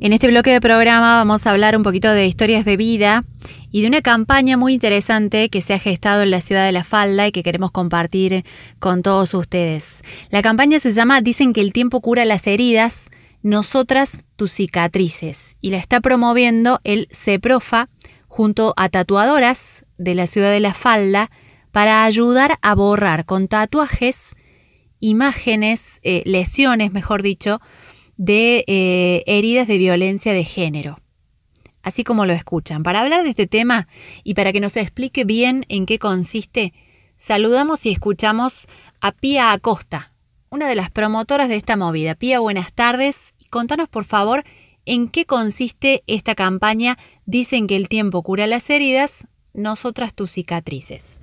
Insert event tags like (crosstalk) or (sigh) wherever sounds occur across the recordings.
En este bloque de programa vamos a hablar un poquito de historias de vida y de una campaña muy interesante que se ha gestado en la ciudad de La Falda y que queremos compartir con todos ustedes. La campaña se llama Dicen que el tiempo cura las heridas, nosotras tus cicatrices y la está promoviendo el CEPROFA junto a tatuadoras de la ciudad de La Falda para ayudar a borrar con tatuajes imágenes, eh, lesiones, mejor dicho, de eh, heridas de violencia de género. Así como lo escuchan. Para hablar de este tema y para que nos explique bien en qué consiste, saludamos y escuchamos a Pía Acosta, una de las promotoras de esta movida. Pía, buenas tardes. Contanos, por favor, en qué consiste esta campaña Dicen que el tiempo cura las heridas, nosotras tus cicatrices.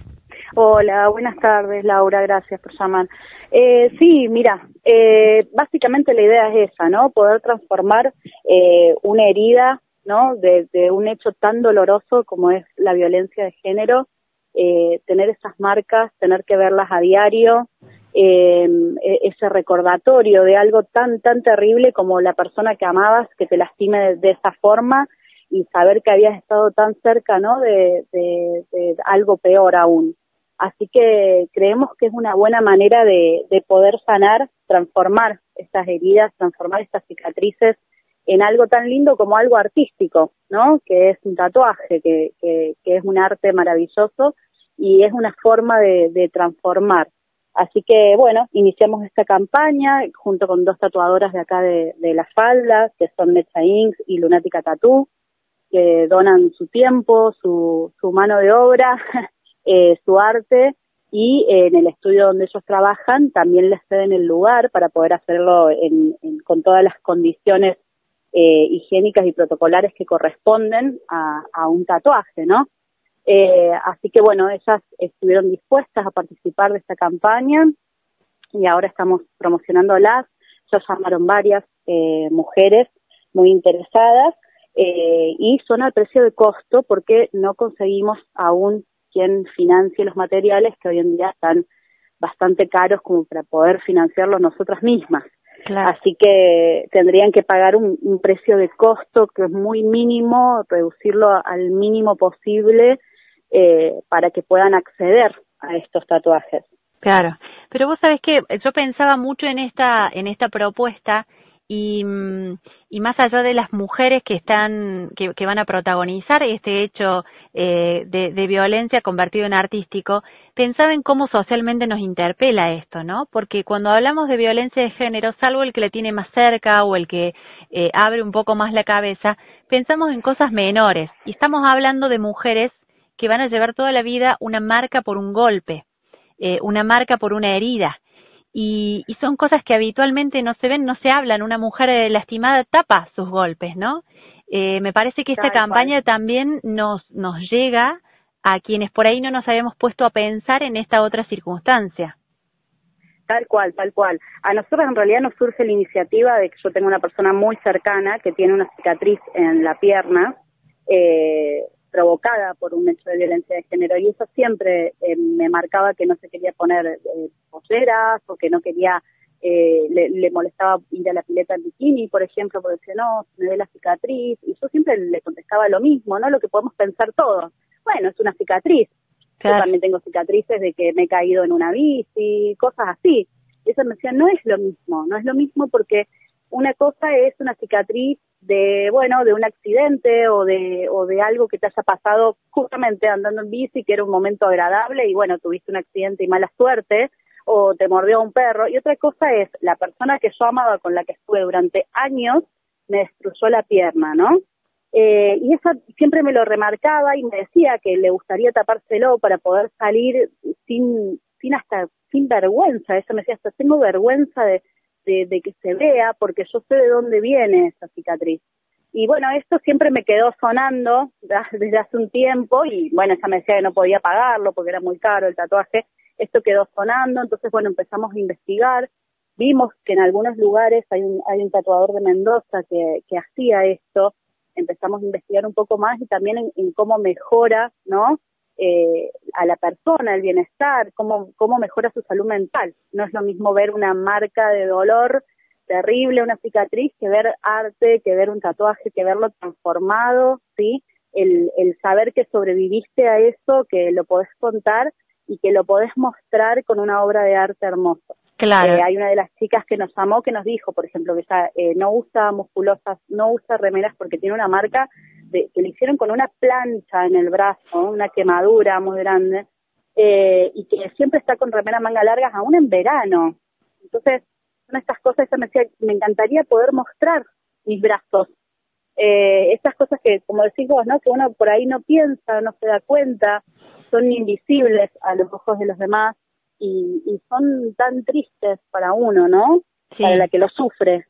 Hola, buenas tardes, Laura, gracias por llamar. Eh, sí, mira, eh, básicamente la idea es esa, ¿no? Poder transformar eh, una herida, ¿no? De, un hecho tan doloroso como es la violencia de género, eh, tener esas marcas, tener que verlas a diario, e, ese recordatorio de algo tan, tan terrible como la persona que amabas que te lastime de, esa forma y saber que habías estado tan cerca, ¿no? de algo peor aún. Así que creemos que es una buena manera de, poder sanar, transformar estas heridas, transformar estas cicatrices en algo tan lindo como algo artístico, ¿no? Que es un tatuaje, que, es un arte maravilloso y es una forma de, transformar. Así que, bueno, iniciamos esta campaña junto con dos tatuadoras de acá de, La Falda, que son Mecha Inks y Lunática Tattoo, que donan su tiempo, su, su mano de obra (laughs) eh, su arte y eh, en el estudio donde ellos trabajan también les ceden el lugar para poder hacerlo con todas las condiciones eh, higiénicas y protocolares que corresponden a, un tatuaje, ¿no? así que bueno, ellas estuvieron dispuestas a participar de esta campaña y ahora estamos promocionándolas. Ya llamaron varias mujeres muy interesadas y son al precio de costo porque no conseguimos aún quien financie los materiales que hoy en día están bastante caros como para poder financiarlos nosotras mismas. Así que tendrían que pagar un, precio de costo que es muy mínimo, reducirlo al mínimo posible eh, para que puedan acceder a estos tatuajes. Claro, pero vos sabés que yo pensaba mucho en esta en esta propuesta y, y más allá de las mujeres que están que, van a protagonizar este hecho eh, de, de, violencia convertido en artístico pensaba en cómo socialmente nos interpela esto no porque cuando hablamos de violencia de género salvo el que le tiene más cerca o el que eh, abre un poco más la cabeza pensamos en cosas menores. Y estamos hablando de mujeres que van a llevar toda la vida una marca por un golpe eh, una marca por una herida y, y, son cosas que habitualmente no se ven, no se hablan. Una mujer eh, lastimada tapa sus golpes, ¿no? Eh, me parece que esta campaña también nos, nos llega a quienes por ahí no nos habíamos puesto a pensar en esta otra circunstancia. Tal cual, tal cual. A nosotros en realidad nos surge la iniciativa de que yo tengo una persona muy cercana que tiene una cicatriz en la pierna, eh, provocada por un hecho de violencia de género y eso siempre eh, me marcaba que no se quería poner eh, polleras o que no quería eh, le, molestaba ir a la pileta en bikini, por ejemplo, porque decía, no, me ve la cicatriz, y yo siempre le contestaba lo mismo, ¿no? Lo que podemos pensar todos. Bueno, es una cicatriz. Yo también tengo cicatrices de que me he caído en una bici, cosas así. Y eso me decía, no es lo mismo, no es lo mismo porque una cosa es una cicatriz de, bueno, de un accidente o de, o de algo que te haya pasado justamente andando en bici, que era un momento agradable y bueno, tuviste un accidente y mala suerte, o te mordió un perro. Y otra cosa es, la persona que yo amaba, con la que estuve durante años, me destruyó la pierna, ¿no? Eh, y eso siempre me lo remarcaba y me decía que le gustaría tapárselo para poder salir sin, sin hasta, sin vergüenza. Eso me decía, hasta tengo vergüenza de, de, que se vea, porque yo sé de dónde viene esa cicatriz. Y bueno, esto siempre me quedó sonando (laughs) desde hace un tiempo y bueno, ella me decía que no podía pagarlo porque era muy caro el tatuaje. Esto quedó sonando, entonces bueno, empezamos a investigar. Vimos que en algunos lugares hay un, hay un tatuador de Mendoza que, que hacía esto. Empezamos a investigar un poco más y también en cómo mejora, ¿no? Eh, a la persona, el bienestar, cómo, cómo mejora su salud mental. No es lo mismo ver una marca de dolor terrible una cicatriz que ver arte, que ver un tatuaje, que verlo transformado, ¿sí? El, el saber que sobreviviste a eso, que lo podés contar y que lo podés mostrar con una obra de arte hermosa. Claro. Eh, hay una de las chicas que nos amó que nos dijo, por ejemplo, que ella eh, no usa musculosas, no usa remeras porque tiene una marca de, que le hicieron con una plancha en el brazo, una quemadura muy grande, eh, y que siempre está con remeras manga largas, aún en verano. Entonces, son estas cosas, ella me decía, me encantaría poder mostrar mis brazos. Eh, estas cosas que, como decís vos, ¿no? que uno por ahí no piensa, no se da cuenta, son invisibles a los ojos de los demás y, y son tan tristes para uno, ¿no? Para la que lo sufre.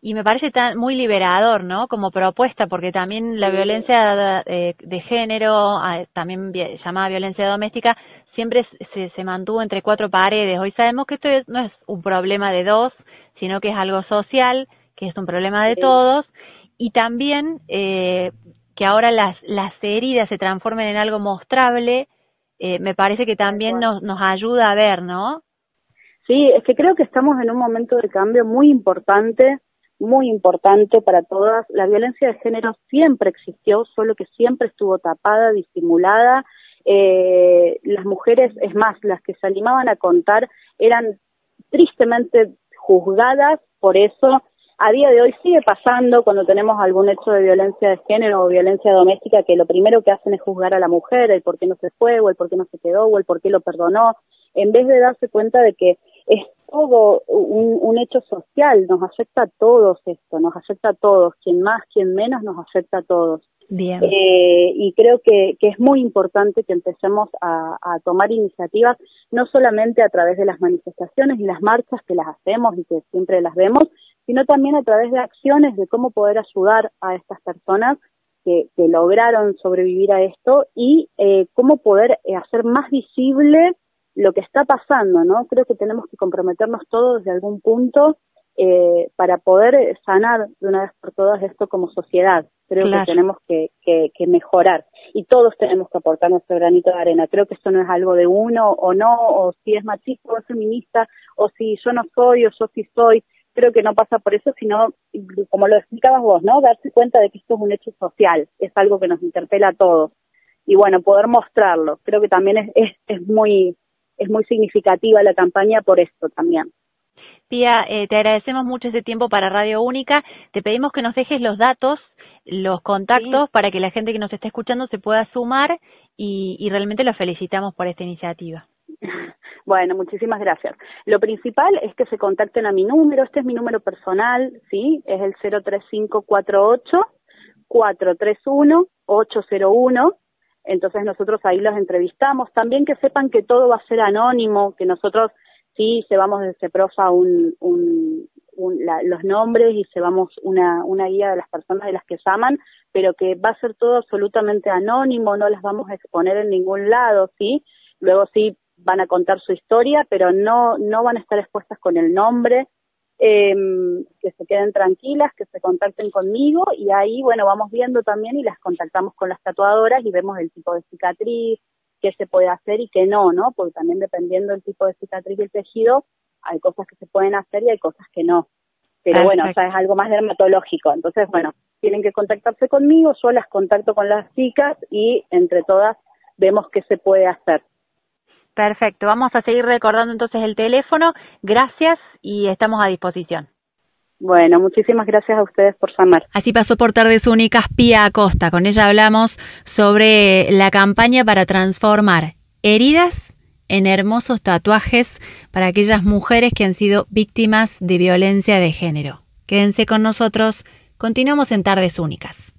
Y me parece tan muy liberador, ¿no? Como propuesta, porque también la violencia de, de género, también llamada violencia doméstica, siempre se, se mantuvo entre cuatro paredes. Hoy sabemos que esto no es un problema de dos, sino que es algo social, que es un problema de todos, y también eh, que ahora las, las heridas se transformen en algo mostrable, eh, me parece que también nos, nos ayuda a ver, ¿no? Sí, es que creo que estamos en un momento de cambio muy importante, muy importante para todas. La violencia de género siempre existió, solo que siempre estuvo tapada, disimulada. Eh, las mujeres, es más, las que se animaban a contar, eran tristemente juzgadas por eso a día de hoy sigue pasando cuando tenemos algún hecho de violencia de género o violencia doméstica que lo primero que hacen es juzgar a la mujer, el por qué no se fue, o el por qué no se quedó, o el por qué lo perdonó, en vez de darse cuenta de que es todo un, un hecho social, nos afecta a todos esto, nos afecta a todos, quien más, quien menos, nos afecta a todos. Bien. Eh, y creo que, que, es muy importante que empecemos a, a, tomar iniciativas, no solamente a través de las manifestaciones y las marchas que las hacemos y que siempre las vemos, sino también a través de acciones de cómo poder ayudar a estas personas que, que lograron sobrevivir a esto y eh, cómo poder eh, hacer más visible lo que está pasando, ¿no? Creo que tenemos que comprometernos todos desde algún punto eh, para poder sanar de una vez por todas esto como sociedad. Creo que tenemos que, que, que, mejorar y todos tenemos que aportar nuestro granito de arena. Creo que esto no es algo de uno o no, o si es machista o es feminista, o si yo no soy o yo sí soy creo que no pasa por eso, sino, como lo explicabas vos, ¿no? Darse cuenta de que esto es un hecho social, es algo que nos interpela a todos. Y bueno, poder mostrarlo. Creo que también es, es, es muy, es muy significativa la campaña por esto también. Pía, eh, te agradecemos mucho este tiempo para Radio Única. Te pedimos que nos dejes los datos, los contactos, para que la gente que nos está escuchando se pueda sumar y, y realmente los felicitamos por esta iniciativa. (laughs) Bueno, muchísimas gracias. Lo principal es que se contacten a mi número, este es mi número personal, ¿sí? Es el 03548 431 801. Entonces nosotros ahí los entrevistamos. También que sepan que todo va a ser anónimo, que nosotros sí llevamos desde CEPROFA un, un, un, la, los nombres y llevamos una, una guía de las personas de las que llaman, pero que va a ser todo absolutamente anónimo, no las vamos a exponer en ningún lado, ¿sí? Luego sí van a contar su historia, pero no, no van a estar expuestas con el nombre, eh, que se queden tranquilas, que se contacten conmigo y ahí, bueno, vamos viendo también y las contactamos con las tatuadoras y vemos el tipo de cicatriz, qué se puede hacer y qué no, ¿no? Porque también dependiendo del tipo de cicatriz y el tejido, hay cosas que se pueden hacer y hay cosas que no. Pero bueno, o sea, es algo más dermatológico. Entonces, bueno, tienen que contactarse conmigo, yo las contacto con las chicas y entre todas vemos qué se puede hacer. Perfecto, vamos a seguir recordando entonces el teléfono. Gracias y estamos a disposición. Bueno, muchísimas gracias a ustedes por llamar. Así pasó por Tardes Únicas Pía Acosta. Con ella hablamos sobre la campaña para transformar heridas en hermosos tatuajes para aquellas mujeres que han sido víctimas de violencia de género. Quédense con nosotros, continuamos en Tardes Únicas.